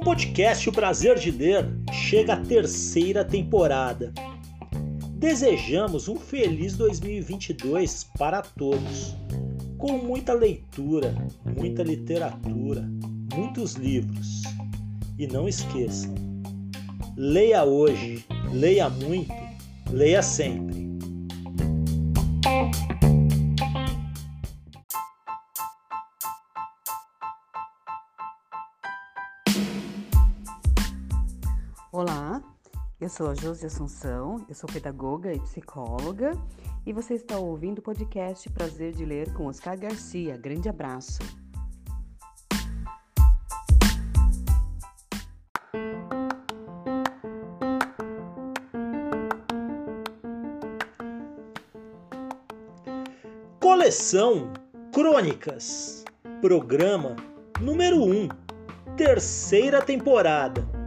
O podcast O Prazer de Ler chega à terceira temporada. Desejamos um feliz 2022 para todos, com muita leitura, muita literatura, muitos livros. E não esqueçam, leia hoje, leia muito, leia sempre. Eu sou a Josi Assunção, eu sou pedagoga e psicóloga e você está ouvindo o podcast Prazer de Ler com Oscar Garcia. Grande abraço. Coleção Crônicas, programa número 1, terceira temporada.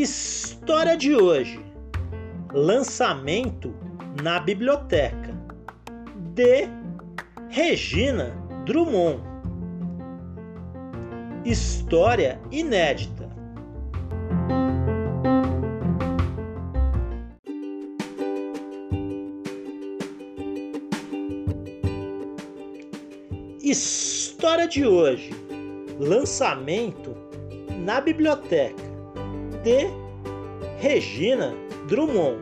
História de hoje: Lançamento na biblioteca de Regina Drummond. História inédita. História de hoje: Lançamento na biblioteca de Regina Drummond.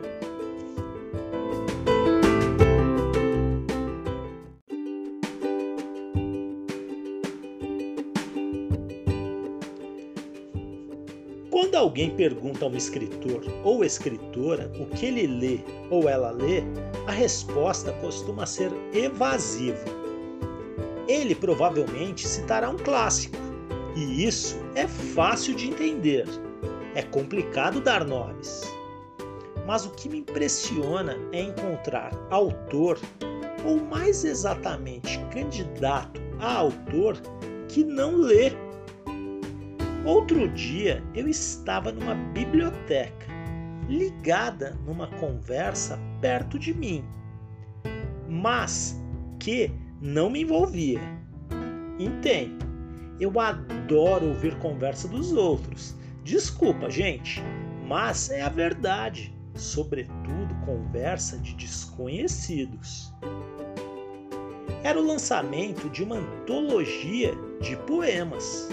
Quando alguém pergunta a um escritor ou escritora o que ele lê ou ela lê, a resposta costuma ser evasiva. Ele provavelmente citará um clássico, e isso é fácil de entender. É complicado dar nomes. Mas o que me impressiona é encontrar autor, ou mais exatamente candidato a autor, que não lê. Outro dia eu estava numa biblioteca, ligada numa conversa perto de mim, mas que não me envolvia. Entendo, eu adoro ouvir conversa dos outros Desculpa, gente, mas é a verdade, sobretudo conversa de desconhecidos. Era o lançamento de uma antologia de poemas.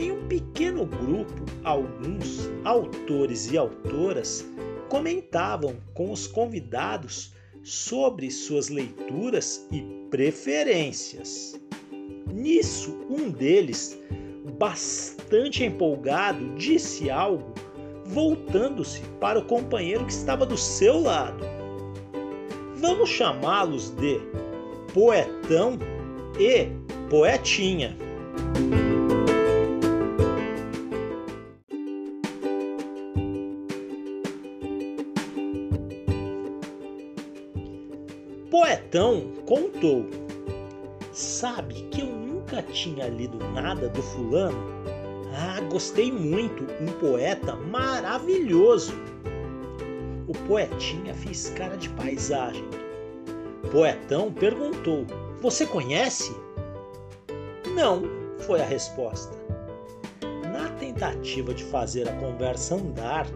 Em um pequeno grupo, alguns autores e autoras comentavam com os convidados sobre suas leituras e preferências. Nisso, um deles bastante empolgado, disse algo, voltando-se para o companheiro que estava do seu lado. Vamos chamá-los de Poetão e Poetinha. Poetão contou: Sabe que nunca tinha lido nada do fulano? Ah, gostei muito, um poeta maravilhoso. O poetinha fez cara de paisagem. Poetão perguntou: Você conhece? Não, foi a resposta. Na tentativa de fazer a conversa andar,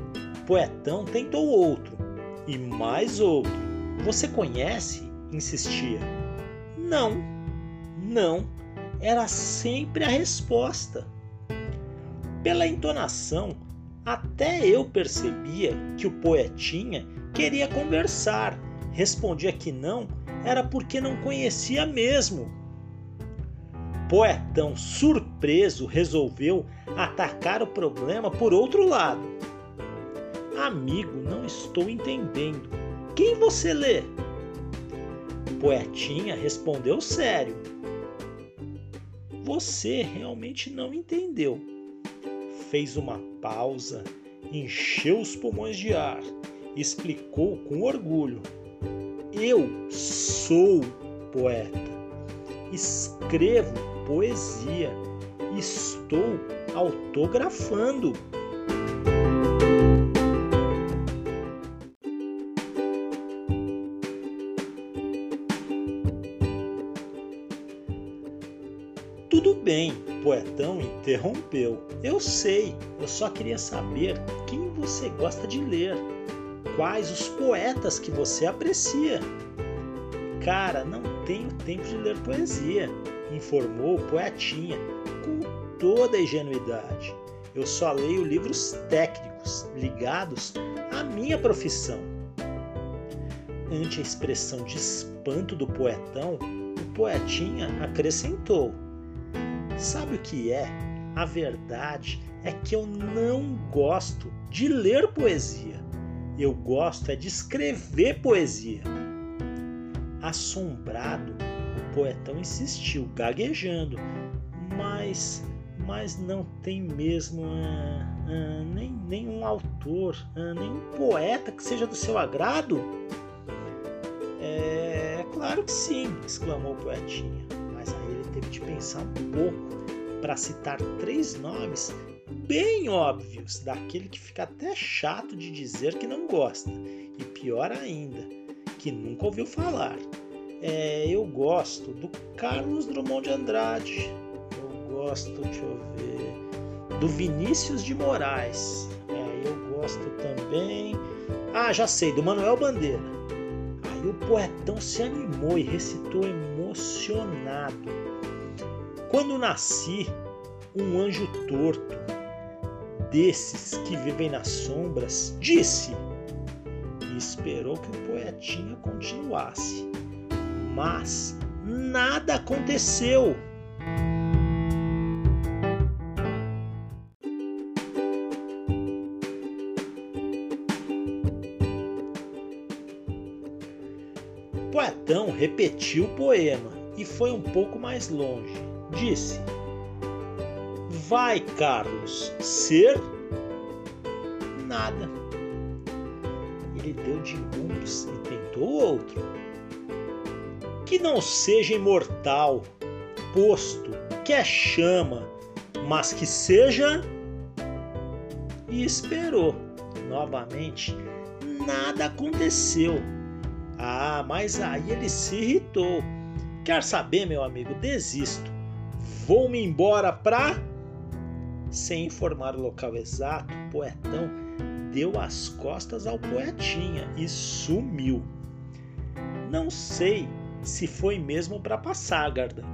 Poetão tentou outro e mais outro. Você conhece? insistia. Não, não, era sempre a resposta. Pela entonação, até eu percebia que o poetinha queria conversar. Respondia que não, era porque não conhecia mesmo. Poetão, surpreso, resolveu atacar o problema por outro lado. Amigo, não estou entendendo. Quem você lê? Poetinha respondeu sério. Você realmente não entendeu. Fez uma pausa, encheu os pulmões de ar, explicou com orgulho: Eu sou poeta. Escrevo poesia. Estou autografando. Interrompeu. Eu sei, eu só queria saber quem você gosta de ler. Quais os poetas que você aprecia? Cara, não tenho tempo de ler poesia, informou o poetinha com toda a ingenuidade. Eu só leio livros técnicos ligados à minha profissão. Ante a expressão de espanto do poetão, o poetinha acrescentou: Sabe o que é? A verdade é que eu não gosto de ler poesia. Eu gosto é de escrever poesia. Assombrado, o poetão insistiu, gaguejando, mas mas não tem mesmo uh, uh, nem, nenhum autor, uh, nenhum poeta que seja do seu agrado? É, é claro que sim, exclamou o poetinha mas aí ele teve de pensar um pouco para citar três nomes bem óbvios, daquele que fica até chato de dizer que não gosta, e pior ainda, que nunca ouviu falar. É, eu gosto do Carlos Drummond de Andrade, eu gosto, deixa eu ver, do Vinícius de Moraes, é, eu gosto também, ah, já sei, do Manuel Bandeira. Aí o poetão se animou e recitou emocionado. Quando nasci, um anjo torto, desses que vivem nas sombras, disse e esperou que o poetinha continuasse. Mas nada aconteceu. Poetão repetiu o poema e foi um pouco mais longe. Disse: Vai, Carlos, ser nada. Ele deu de ombros e tentou outro. Que não seja imortal, posto que é chama, mas que seja. E esperou. Novamente, nada aconteceu ah, mas aí ele se irritou. Quer saber, meu amigo? Desisto. Vou-me embora pra. Sem informar o local exato, o poetão deu as costas ao poetinha e sumiu. Não sei se foi mesmo para Passágarda.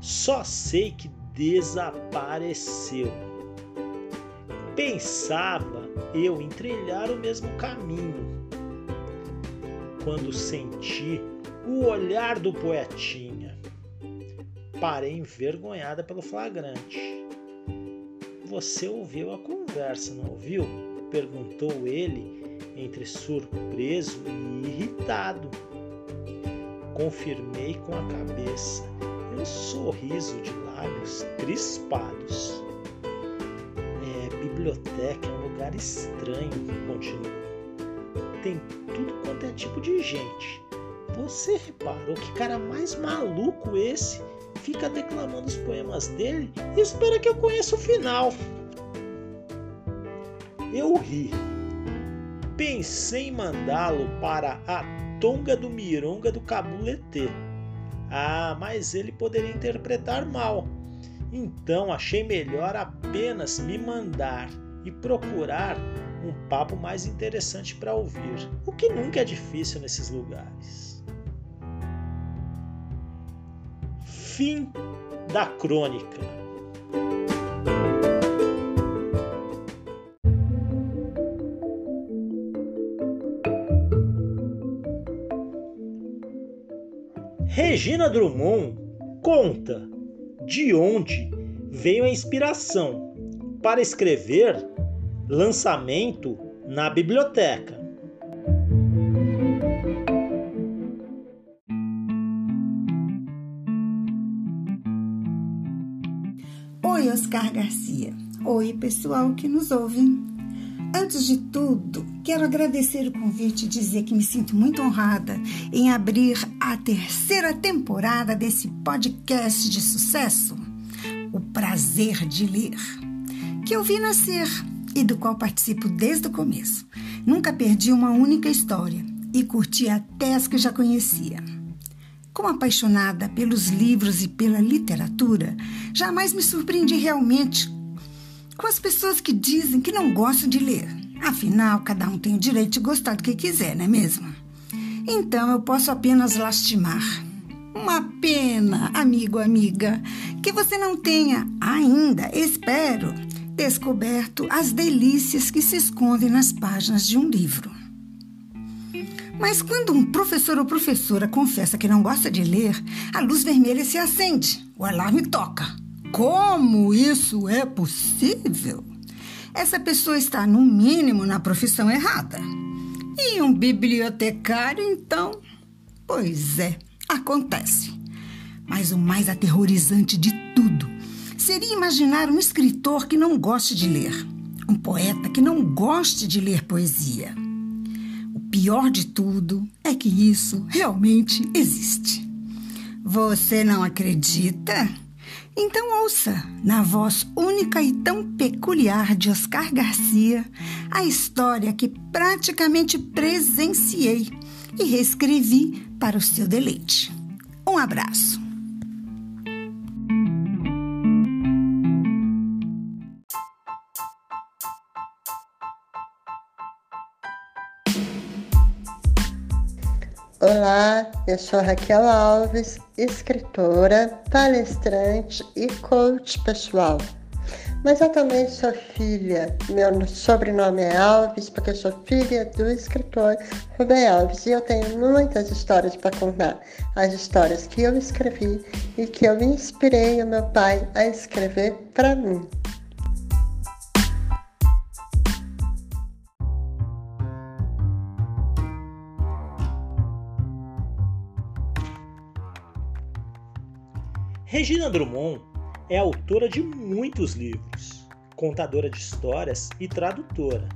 Só sei que desapareceu. Pensava eu em trilhar o mesmo caminho, quando senti o olhar do poetinha. Parei envergonhada pelo flagrante. Você ouviu a conversa, não ouviu? Perguntou ele, entre surpreso e irritado. Confirmei com a cabeça e um sorriso de lábios crispados. É, biblioteca é um lugar estranho, continuou tem tudo quanto é tipo de gente. Você reparou que cara mais maluco esse fica declamando os poemas dele e espera que eu conheça o final. Eu ri. Pensei em mandá-lo para a Tonga do Mironga do Cabulete. Ah, mas ele poderia interpretar mal. Então achei melhor apenas me mandar e procurar um papo mais interessante para ouvir, o que nunca é difícil nesses lugares. Fim da crônica. Regina Drummond conta de onde veio a inspiração para escrever Lançamento na Biblioteca. Oscar Garcia. Oi, pessoal que nos ouve. Antes de tudo, quero agradecer o convite e dizer que me sinto muito honrada em abrir a terceira temporada desse podcast de sucesso, O Prazer de Ler, que eu vi nascer e do qual participo desde o começo. Nunca perdi uma única história e curti até as que já conhecia. Como apaixonada pelos livros e pela literatura, jamais me surpreendi realmente com as pessoas que dizem que não gostam de ler. Afinal, cada um tem o direito de gostar do que quiser, não é mesmo? Então eu posso apenas lastimar. Uma pena, amigo, amiga, que você não tenha ainda, espero, descoberto as delícias que se escondem nas páginas de um livro. Mas quando um professor ou professora confessa que não gosta de ler, a luz vermelha se acende, o alarme toca. Como isso é possível? Essa pessoa está, no mínimo, na profissão errada. E um bibliotecário, então? Pois é, acontece. Mas o mais aterrorizante de tudo seria imaginar um escritor que não goste de ler, um poeta que não goste de ler poesia. Pior de tudo é que isso realmente existe. Você não acredita? Então ouça, na voz única e tão peculiar de Oscar Garcia, a história que praticamente presenciei e reescrevi para o seu deleite. Um abraço. Olá, eu sou Raquel Alves, escritora, palestrante e coach pessoal. Mas eu também sou filha, meu sobrenome é Alves, porque eu sou filha do escritor Rubem Alves e eu tenho muitas histórias para contar. As histórias que eu escrevi e que eu inspirei o meu pai a escrever para mim. Regina Drummond é autora de muitos livros, contadora de histórias e tradutora.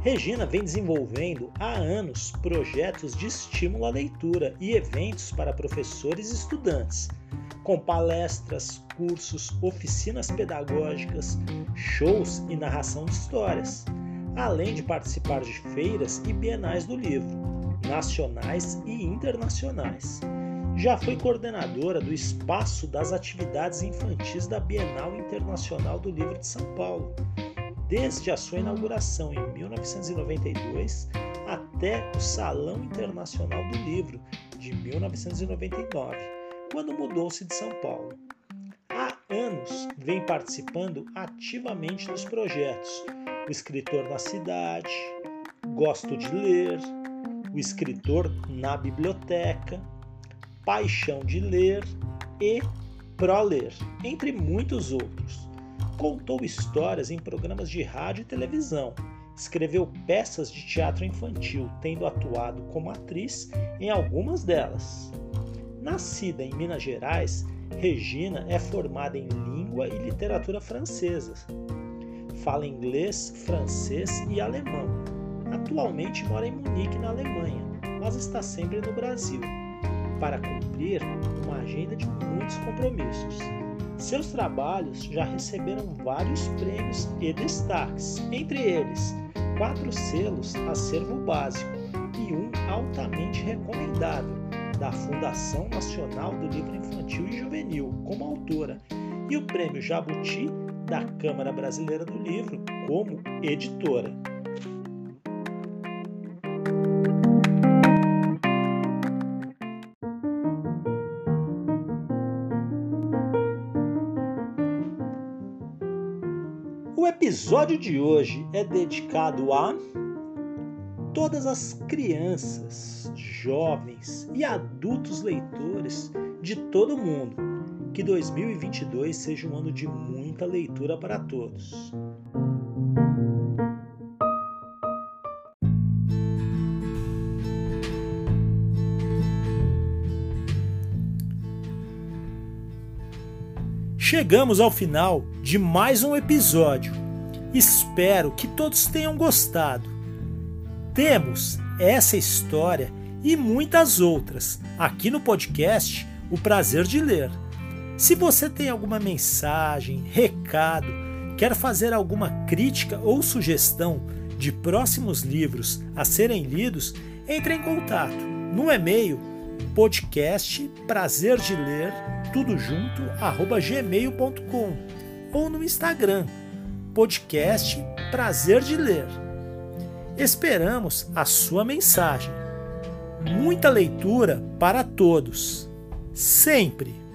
Regina vem desenvolvendo há anos projetos de estímulo à leitura e eventos para professores e estudantes, com palestras, cursos, oficinas pedagógicas, shows e narração de histórias, além de participar de feiras e bienais do livro, nacionais e internacionais já foi coordenadora do Espaço das Atividades Infantis da Bienal Internacional do Livro de São Paulo, desde a sua inauguração em 1992 até o Salão Internacional do Livro de 1999, quando mudou-se de São Paulo. Há anos vem participando ativamente dos projetos. O Escritor na Cidade, Gosto de Ler, O Escritor na Biblioteca, paixão de ler e proler, entre muitos outros. Contou histórias em programas de rádio e televisão. Escreveu peças de teatro infantil, tendo atuado como atriz em algumas delas. Nascida em Minas Gerais, Regina é formada em língua e literatura francesa. Fala inglês, francês e alemão. Atualmente mora em Munique, na Alemanha, mas está sempre no Brasil para cumprir uma agenda de muitos compromissos. Seus trabalhos já receberam vários prêmios e destaques, entre eles quatro selos Acervo Básico e um altamente recomendável da Fundação Nacional do Livro Infantil e Juvenil como autora e o Prêmio Jabuti da Câmara Brasileira do Livro como editora. Episódio de hoje é dedicado a todas as crianças, jovens e adultos leitores de todo o mundo. Que 2022 seja um ano de muita leitura para todos. Chegamos ao final de mais um episódio. Espero que todos tenham gostado. Temos essa história e muitas outras aqui no podcast O Prazer de Ler. Se você tem alguma mensagem, recado, quer fazer alguma crítica ou sugestão de próximos livros a serem lidos, entre em contato no e-mail podcast prazer de ler tudo junto arroba gmail.com ou no Instagram podcast prazer de ler. Esperamos a sua mensagem. Muita leitura para todos, sempre!